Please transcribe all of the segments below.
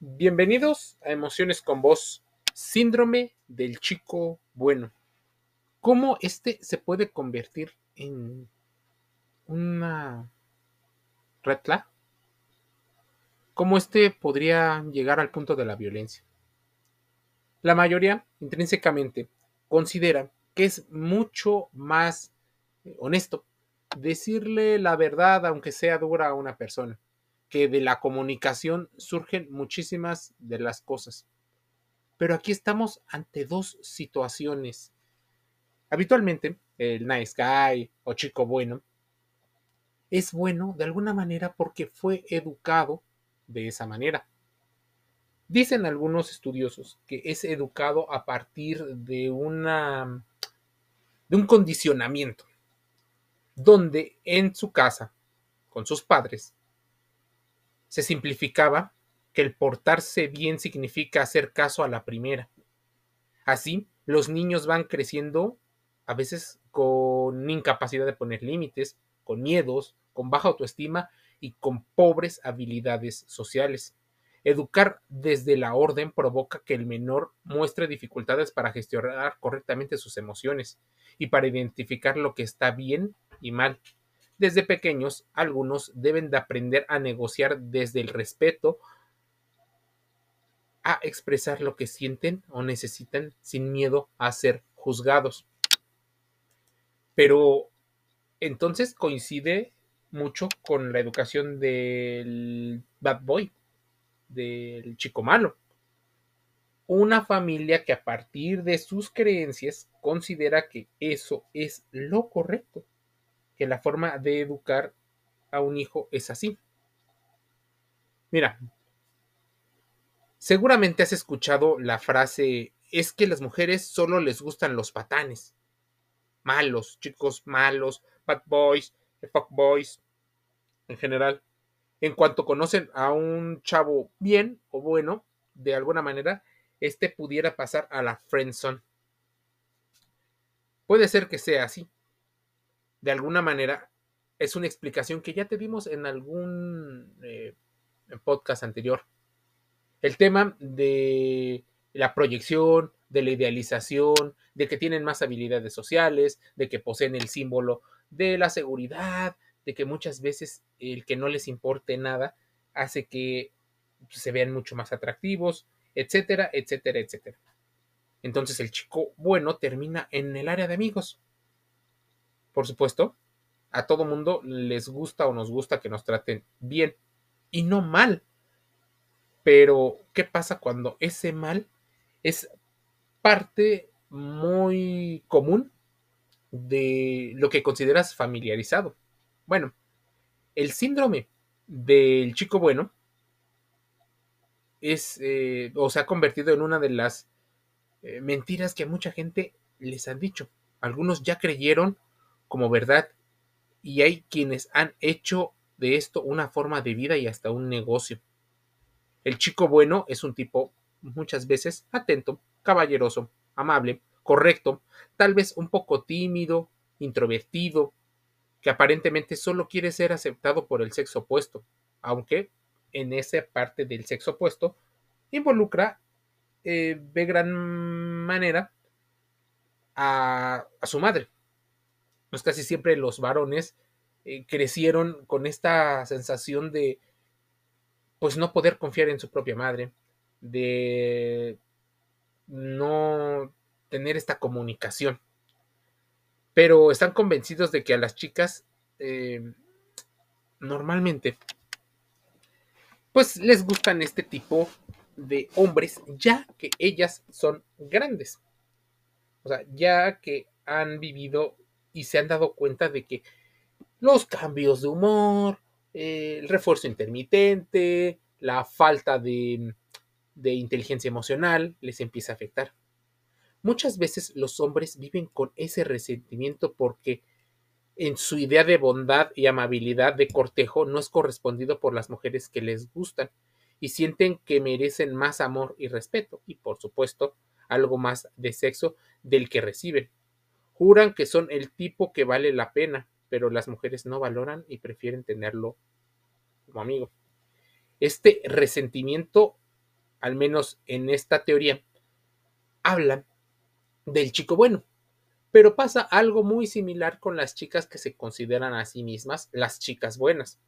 Bienvenidos a Emociones con Voz, síndrome del chico bueno. ¿Cómo este se puede convertir en una red flag? ¿Cómo este podría llegar al punto de la violencia? La mayoría, intrínsecamente, considera que es mucho más honesto decirle la verdad, aunque sea dura a una persona que de la comunicación surgen muchísimas de las cosas. Pero aquí estamos ante dos situaciones. Habitualmente, el nice guy o chico bueno es bueno de alguna manera porque fue educado de esa manera. Dicen algunos estudiosos que es educado a partir de una de un condicionamiento donde en su casa con sus padres se simplificaba que el portarse bien significa hacer caso a la primera. Así, los niños van creciendo a veces con incapacidad de poner límites, con miedos, con baja autoestima y con pobres habilidades sociales. Educar desde la orden provoca que el menor muestre dificultades para gestionar correctamente sus emociones y para identificar lo que está bien y mal. Desde pequeños, algunos deben de aprender a negociar desde el respeto, a expresar lo que sienten o necesitan sin miedo a ser juzgados. Pero entonces coincide mucho con la educación del bad boy, del chico malo. Una familia que a partir de sus creencias considera que eso es lo correcto que la forma de educar a un hijo es así. Mira, seguramente has escuchado la frase es que las mujeres solo les gustan los patanes. Malos, chicos malos, bad boys, fuck boys, en general. En cuanto conocen a un chavo bien o bueno, de alguna manera, este pudiera pasar a la friendzone. Puede ser que sea así, de alguna manera es una explicación que ya te dimos en algún eh, podcast anterior. El tema de la proyección, de la idealización, de que tienen más habilidades sociales, de que poseen el símbolo de la seguridad, de que muchas veces el que no les importe nada hace que se vean mucho más atractivos, etcétera, etcétera, etcétera. Entonces el chico bueno termina en el área de amigos por supuesto, a todo mundo les gusta o nos gusta que nos traten bien y no mal. Pero, ¿qué pasa cuando ese mal es parte muy común de lo que consideras familiarizado? Bueno, el síndrome del chico bueno es eh, o se ha convertido en una de las eh, mentiras que a mucha gente les han dicho. Algunos ya creyeron como verdad y hay quienes han hecho de esto una forma de vida y hasta un negocio. El chico bueno es un tipo muchas veces atento, caballeroso, amable, correcto, tal vez un poco tímido, introvertido, que aparentemente solo quiere ser aceptado por el sexo opuesto, aunque en esa parte del sexo opuesto involucra eh, de gran manera a, a su madre, pues casi siempre los varones eh, crecieron con esta sensación de pues no poder confiar en su propia madre, de no tener esta comunicación. Pero están convencidos de que a las chicas eh, normalmente pues les gustan este tipo de hombres ya que ellas son grandes. O sea, ya que han vivido y se han dado cuenta de que los cambios de humor, eh, el refuerzo intermitente, la falta de, de inteligencia emocional les empieza a afectar. Muchas veces los hombres viven con ese resentimiento porque en su idea de bondad y amabilidad de cortejo no es correspondido por las mujeres que les gustan y sienten que merecen más amor y respeto y por supuesto algo más de sexo del que reciben. Juran que son el tipo que vale la pena, pero las mujeres no valoran y prefieren tenerlo como amigo. Este resentimiento al menos en esta teoría, hablan del chico bueno. Pero pasa algo muy similar con las chicas que se consideran a sí mismas las chicas buenas.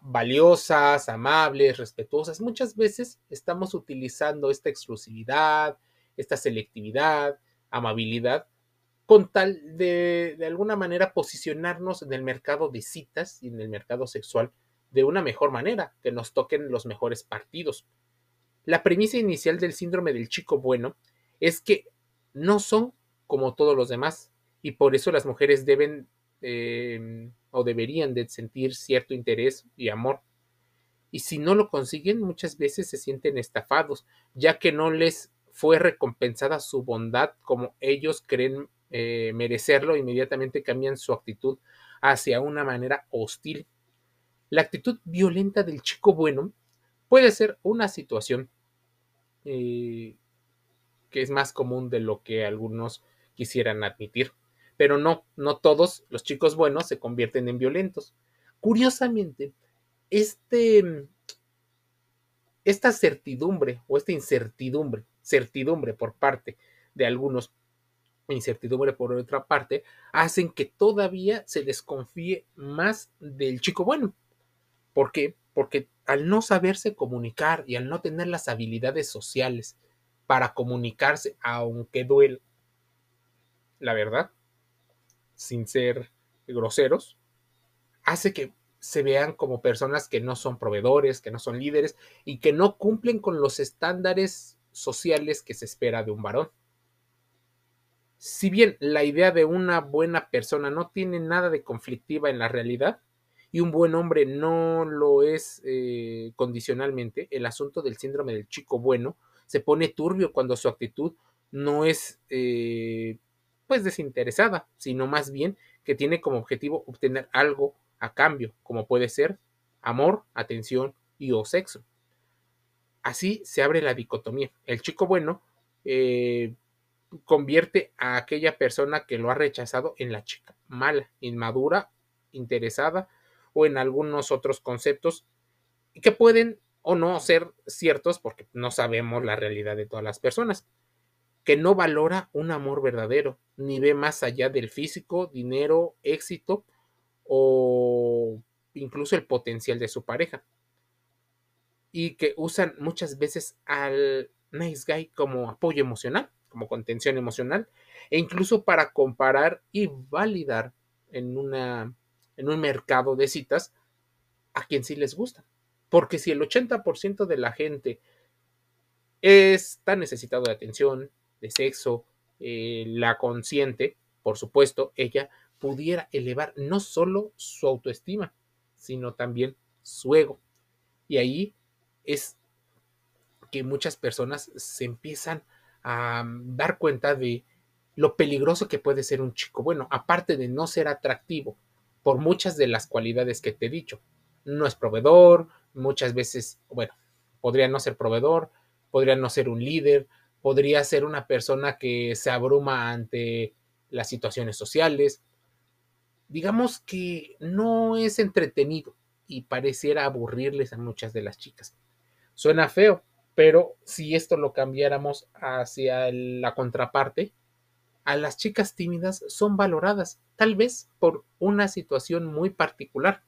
Valiosas, amables, respetuosas. Muchas veces estamos utilizando esta exclusividad, esta selectividad, amabilidad, con tal de, de alguna manera, posicionarnos en el mercado de citas y en el mercado sexual de una mejor manera, que nos toquen los mejores partidos. La premisa inicial del síndrome del chico bueno es que no son como todos los demás y por eso las mujeres deben em, o deberían de sentir cierto interés y amor. Y si no lo consiguen, muchas veces se sienten estafados, ya que no les fue recompensada su bondad como ellos creen eh, merecerlo, inmediatamente cambian su actitud hacia una manera hostil. La actitud violenta del chico bueno puede ser una situación eh, que es más común de lo que algunos quisieran admitir. Pero no, no todos los chicos buenos se convierten en violentos. Curiosamente, este, esta certidumbre o esta incertidumbre, certidumbre por parte de algunos, incertidumbre por otra parte, hacen que todavía se desconfíe más del chico bueno. ¿Por qué? Porque al no saberse comunicar y al no tener las habilidades sociales para comunicarse, aunque duele, la verdad, sin ser groseros, hace que se vean como personas que no son proveedores, que no son líderes y que no cumplen con los estándares sociales que se espera de un varón. Si bien la idea de una buena persona no tiene nada de conflictiva en la realidad, y un buen hombre no lo es eh, condicionalmente, el asunto del síndrome del chico bueno se pone turbio cuando su actitud no es eh, pues desinteresada, sino más bien que tiene como objetivo obtener algo a cambio, como puede ser amor, atención y o sexo. Así se abre la dicotomía. El chico bueno eh, convierte a aquella persona que lo ha rechazado en la chica mala, inmadura, interesada o en algunos otros conceptos que pueden o no ser ciertos porque no sabemos la realidad de todas las personas, que no valora un amor verdadero, ni ve más allá del físico, dinero, éxito o incluso el potencial de su pareja. Y que usan muchas veces al nice guy como apoyo emocional, como contención emocional, e incluso para comparar y validar en una en un mercado de citas a quien sí les gusta. Porque si el 80% de la gente está necesitado de atención, de sexo, eh, la consciente, por supuesto, ella pudiera elevar no solo su autoestima, sino también su ego. Y ahí es que muchas personas se empiezan a dar cuenta de lo peligroso que puede ser un chico. Bueno, aparte de no ser atractivo, por muchas de las cualidades que te he dicho. No es proveedor, muchas veces, bueno, podría no ser proveedor, podría no ser un líder, podría ser una persona que se abruma ante las situaciones sociales. Digamos que no es entretenido y pareciera aburrirles a muchas de las chicas. Suena feo, pero si esto lo cambiáramos hacia la contraparte, a las chicas tímidas son valoradas, tal vez por una situación muy particular.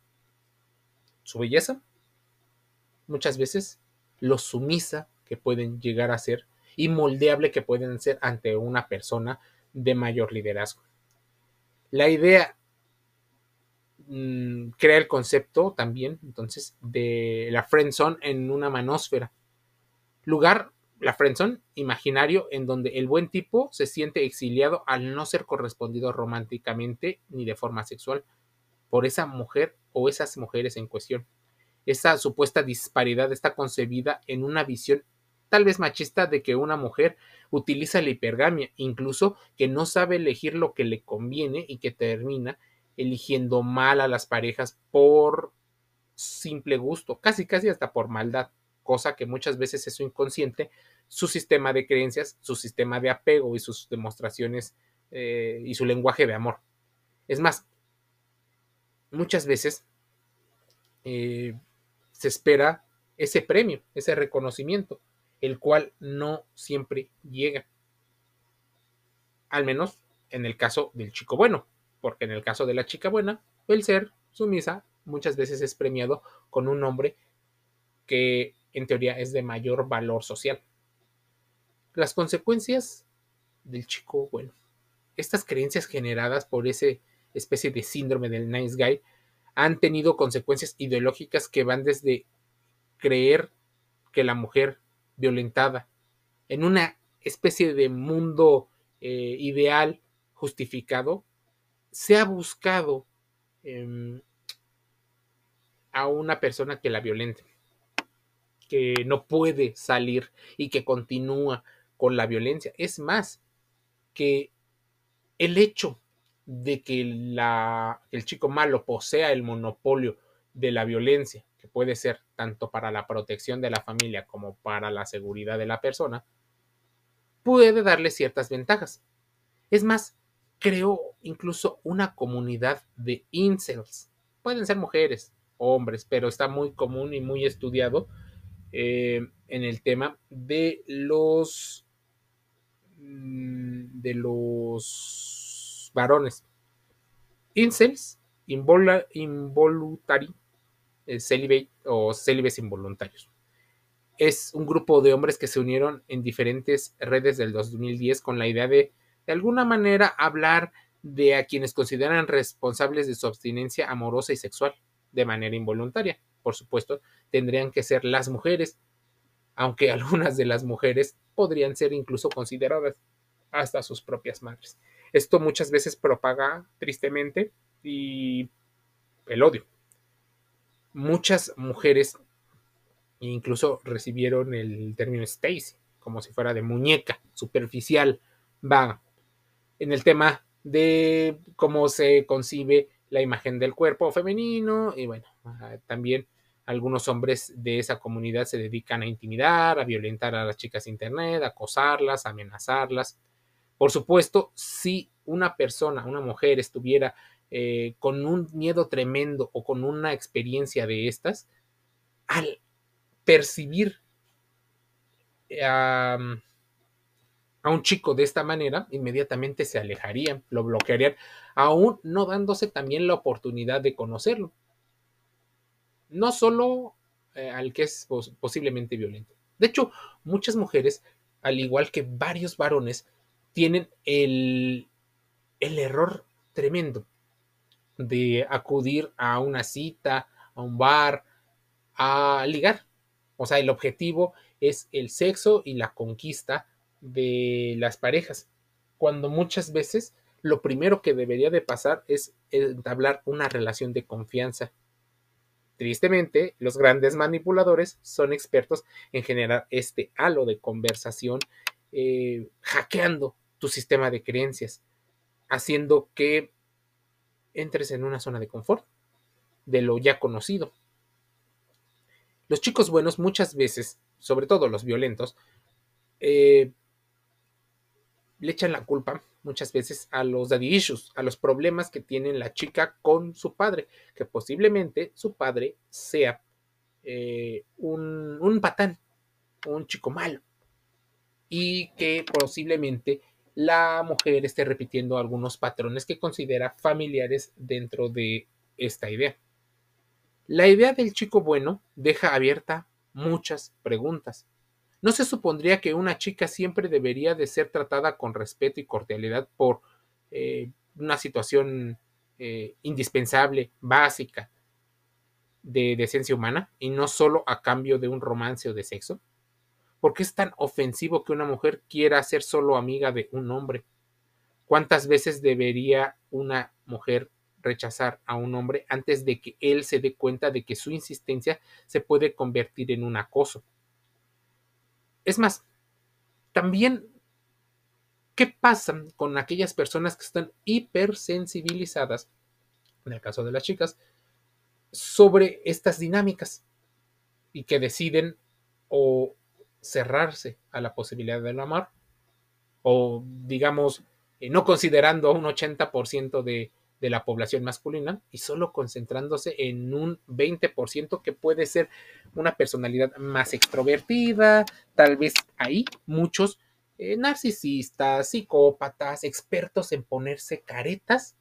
Su belleza, muchas veces lo sumisa que pueden llegar a ser y moldeable que pueden ser ante una persona de mayor liderazgo. La idea mm, crea el concepto también, entonces, de la friendzone en una manósfera, lugar la friendzone imaginario en donde el buen tipo se siente exiliado al no ser correspondido románticamente ni de forma sexual por esa mujer o esas mujeres en cuestión. Esa supuesta disparidad está concebida en una visión tal vez machista de que una mujer utiliza la hipergamia, incluso que no sabe elegir lo que le conviene y que termina eligiendo mal a las parejas por simple gusto, casi casi hasta por maldad, cosa que muchas veces es su inconsciente su sistema de creencias, su sistema de apego y sus demostraciones eh, y su lenguaje de amor. Es más, muchas veces eh, se espera ese premio, ese reconocimiento, el cual no siempre llega. Al menos en el caso del chico bueno, porque en el caso de la chica buena, el ser sumisa muchas veces es premiado con un nombre que en teoría es de mayor valor social. Las consecuencias del chico bueno. Estas creencias generadas por ese especie de síndrome del nice guy han tenido consecuencias ideológicas que van desde creer que la mujer violentada en una especie de mundo eh, ideal justificado se ha buscado em, a una persona que la violente, que no puede salir y que continúa con la violencia. Es más, que el hecho de que la, el chico malo posea el monopolio de la violencia, que puede ser tanto para la protección de la familia como para la seguridad de la persona, puede darle ciertas ventajas. Es más, creó incluso una comunidad de incels. Pueden ser mujeres, hombres, pero está muy común y muy estudiado eh, en el tema de los mm, de los varones. Incels, involuntary, eh, o célibes involuntarios. Es un grupo de hombres que se unieron en diferentes redes del 2010 con la idea de, de alguna manera, hablar de a quienes consideran responsables de su abstinencia amorosa y sexual de manera involuntaria. Por supuesto, tendrían que ser las mujeres, aunque algunas de las mujeres podrían ser incluso consideradas hasta sus propias madres. Esto muchas veces propaga tristemente y el odio. Muchas mujeres incluso recibieron el término Stacy, como si fuera de muñeca, superficial, vaga. En el tema de cómo se concibe la imagen del cuerpo femenino y bueno, también algunos hombres de esa comunidad se dedican a intimidar, a violentar a las chicas de internet, a acosarlas, a amenazarlas. Por supuesto, si una persona, una mujer estuviera eh, con un miedo tremendo o con una experiencia de estas, al percibir a un chico de esta manera, inmediatamente se alejarían, lo bloquearían, aún no dándose también la oportunidad de conocerlo. No solo eh, al que es posiblemente violento. De hecho, muchas mujeres, al igual que varios varones, tienen el, el error tremendo de acudir a una cita, a un bar, a ligar. O sea, el objetivo es el sexo y la conquista de las parejas, cuando muchas veces lo primero que debería de pasar es entablar una relación de confianza. Tristemente, los grandes manipuladores son expertos en generar este halo de conversación, eh, hackeando tu sistema de creencias, haciendo que entres en una zona de confort, de lo ya conocido. Los chicos buenos muchas veces, sobre todo los violentos, eh, le echan la culpa muchas veces a los daddy issues, a los problemas que tiene la chica con su padre, que posiblemente su padre sea eh, un, un patán, un chico malo, y que posiblemente la mujer esté repitiendo algunos patrones que considera familiares dentro de esta idea. La idea del chico bueno deja abierta muchas preguntas. ¿No se supondría que una chica siempre debería de ser tratada con respeto y cordialidad por eh, una situación eh, indispensable, básica, de decencia humana y no solo a cambio de un romance o de sexo? ¿Por qué es tan ofensivo que una mujer quiera ser solo amiga de un hombre? ¿Cuántas veces debería una mujer rechazar a un hombre antes de que él se dé cuenta de que su insistencia se puede convertir en un acoso? Es más, también, ¿qué pasa con aquellas personas que están hipersensibilizadas, en el caso de las chicas, sobre estas dinámicas y que deciden o cerrarse a la posibilidad del amor o digamos, eh, no considerando un 80% de, de la población masculina y solo concentrándose en un 20% que puede ser una personalidad más extrovertida, tal vez ahí muchos eh, narcisistas, psicópatas, expertos en ponerse caretas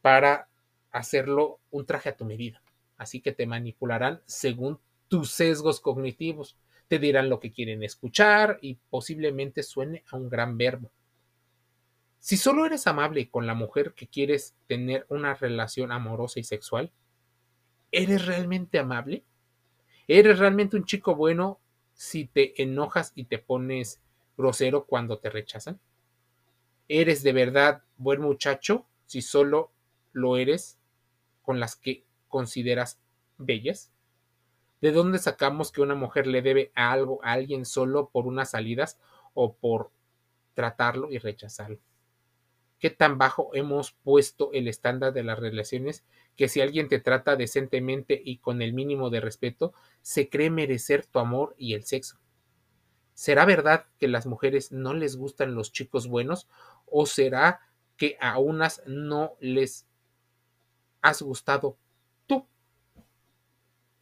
para hacerlo un traje a tu medida. Así que te manipularán según tus sesgos cognitivos, te dirán lo que quieren escuchar y posiblemente suene a un gran verbo. Si solo eres amable con la mujer que quieres tener una relación amorosa y sexual, ¿eres realmente amable? ¿Eres realmente un chico bueno si te enojas y te pones grosero cuando te rechazan? ¿Eres de verdad buen muchacho si solo lo eres con las que consideras bellas? ¿De dónde sacamos que una mujer le debe algo a alguien solo por unas salidas o por tratarlo y rechazarlo? ¿Qué tan bajo hemos puesto el estándar de las relaciones que si alguien te trata decentemente y con el mínimo de respeto, se cree merecer tu amor y el sexo? ¿Será verdad que las mujeres no les gustan los chicos buenos o será que a unas no les has gustado tú?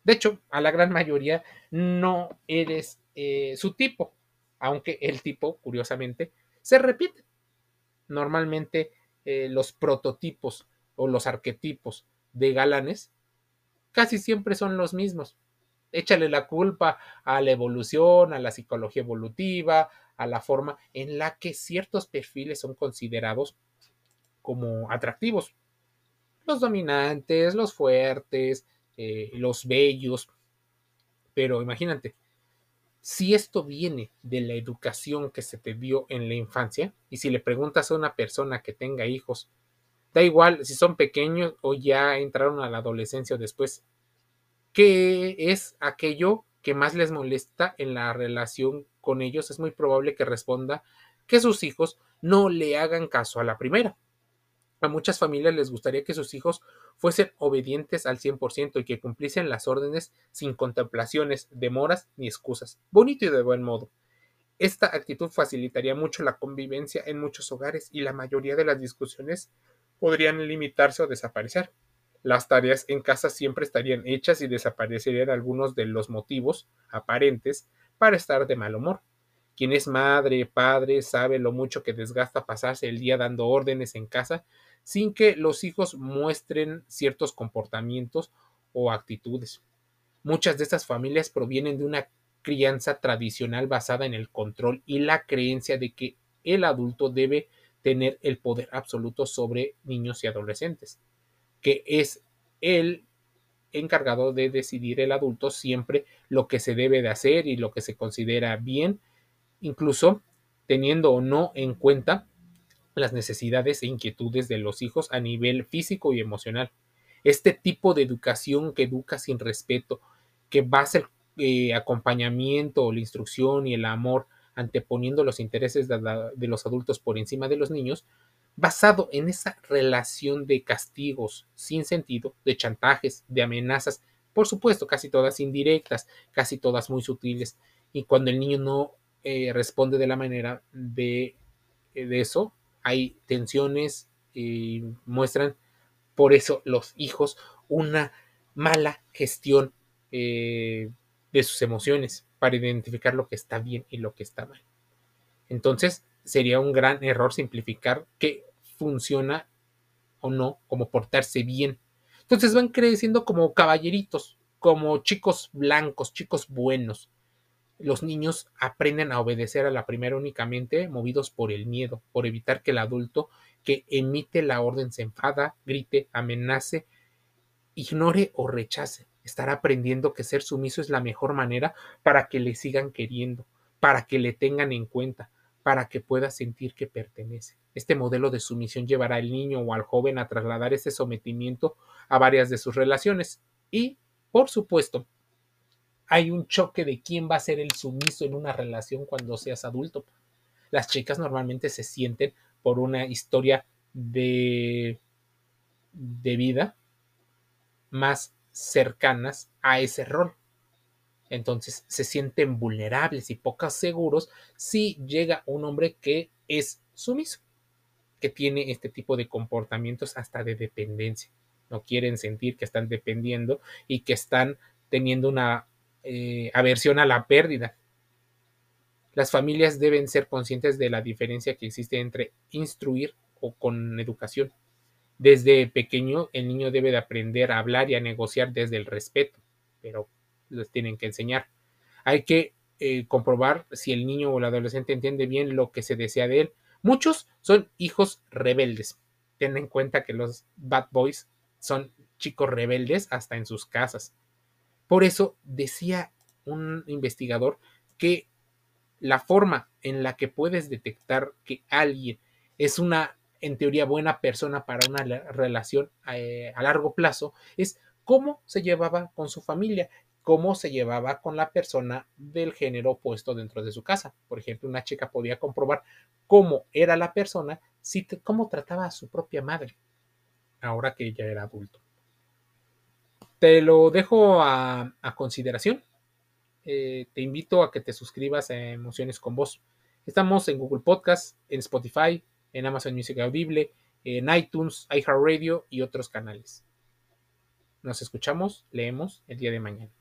De hecho, a la gran mayoría no eres eh, su tipo, aunque el tipo, curiosamente, se repite. Normalmente eh, los prototipos o los arquetipos de galanes casi siempre son los mismos échale la culpa a la evolución, a la psicología evolutiva, a la forma en la que ciertos perfiles son considerados como atractivos. Los dominantes, los fuertes, eh, los bellos. Pero imagínate, si esto viene de la educación que se te dio en la infancia, y si le preguntas a una persona que tenga hijos, da igual si son pequeños o ya entraron a la adolescencia o después, ¿Qué es aquello que más les molesta en la relación con ellos? Es muy probable que responda que sus hijos no le hagan caso a la primera. A muchas familias les gustaría que sus hijos fuesen obedientes al 100% y que cumpliesen las órdenes sin contemplaciones, demoras ni excusas. Bonito y de buen modo. Esta actitud facilitaría mucho la convivencia en muchos hogares y la mayoría de las discusiones podrían limitarse o desaparecer. Las tareas en casa siempre estarían hechas y desaparecerían algunos de los motivos aparentes para estar de mal humor. Quien es madre, padre, sabe lo mucho que desgasta pasarse el día dando órdenes en casa sin que los hijos muestren ciertos comportamientos o actitudes. Muchas de estas familias provienen de una crianza tradicional basada en el control y la creencia de que el adulto debe tener el poder absoluto sobre niños y adolescentes que es el encargado de decidir el adulto siempre lo que se debe de hacer y lo que se considera bien, incluso teniendo o no en cuenta las necesidades e inquietudes de los hijos a nivel físico y emocional. Este tipo de educación que educa sin respeto, que basa el eh, acompañamiento, la instrucción y el amor anteponiendo los intereses de los adultos por encima de los niños, basado en esa relación de castigos sin sentido, de chantajes, de amenazas, por supuesto, casi todas indirectas, casi todas muy sutiles, y cuando el niño no eh, responde de la manera de, eh, de eso, hay tensiones y muestran por eso los hijos una mala gestión eh, de sus emociones para identificar lo que está bien y lo que está mal. Entonces, sería un gran error simplificar que funciona o no como portarse bien. Entonces van creciendo como caballeritos, como chicos blancos, chicos buenos. Los niños aprenden a obedecer a la primera únicamente movidos por el miedo, por evitar que el adulto que emite la orden se enfada, grite, amenace, ignore o rechace. Estará aprendiendo que ser sumiso es la mejor manera para que le sigan queriendo, para que le tengan en cuenta, para que pueda sentir que pertenece. Este modelo de sumisión llevará al niño o al joven a trasladar ese sometimiento a varias de sus relaciones. Y, por supuesto, hay un choque de quién va a ser el sumiso en una relación cuando seas adulto. Las chicas normalmente se sienten por una historia de, de vida más cercanas a ese rol. Entonces se sienten vulnerables y pocos seguros si llega un hombre que es sumiso. que tiene este tipo de comportamientos hasta de dependencia. No quieren sentir que están dependiendo y que están teniendo una eh, aversión a la pérdida. Las familias deben ser conscientes de la diferencia que existe entre instruir o con educación. Desde pequeño el niño debe de aprender a hablar y a negociar desde el respeto, pero les tienen que enseñar. Hay que eh, comprobar si el niño o el adolescente entiende bien lo que se desea de él. Muchos son hijos rebeldes. Ten en cuenta que los bad boys son chicos rebeldes hasta en sus casas. Por eso decía un investigador que la forma en la que puedes detectar que alguien es una, en teoría, buena persona para una relación eh, a largo plazo es cómo se llevaba con su familia, cómo se llevaba con la persona del género opuesto dentro de su casa. Por ejemplo, una chica podía comprobar cómo era la persona, si cómo trataba a su propia madre, ahora que ella era adulto. Te lo dejo a, consideración. Eh, te invito a que te suscribas a Emociones con Voz. Estamos en Google Podcast, en Spotify, en Amazon Music Audible, en iTunes, iHeartRadio y otros canales. Nos escuchamos, leemos el día de mañana.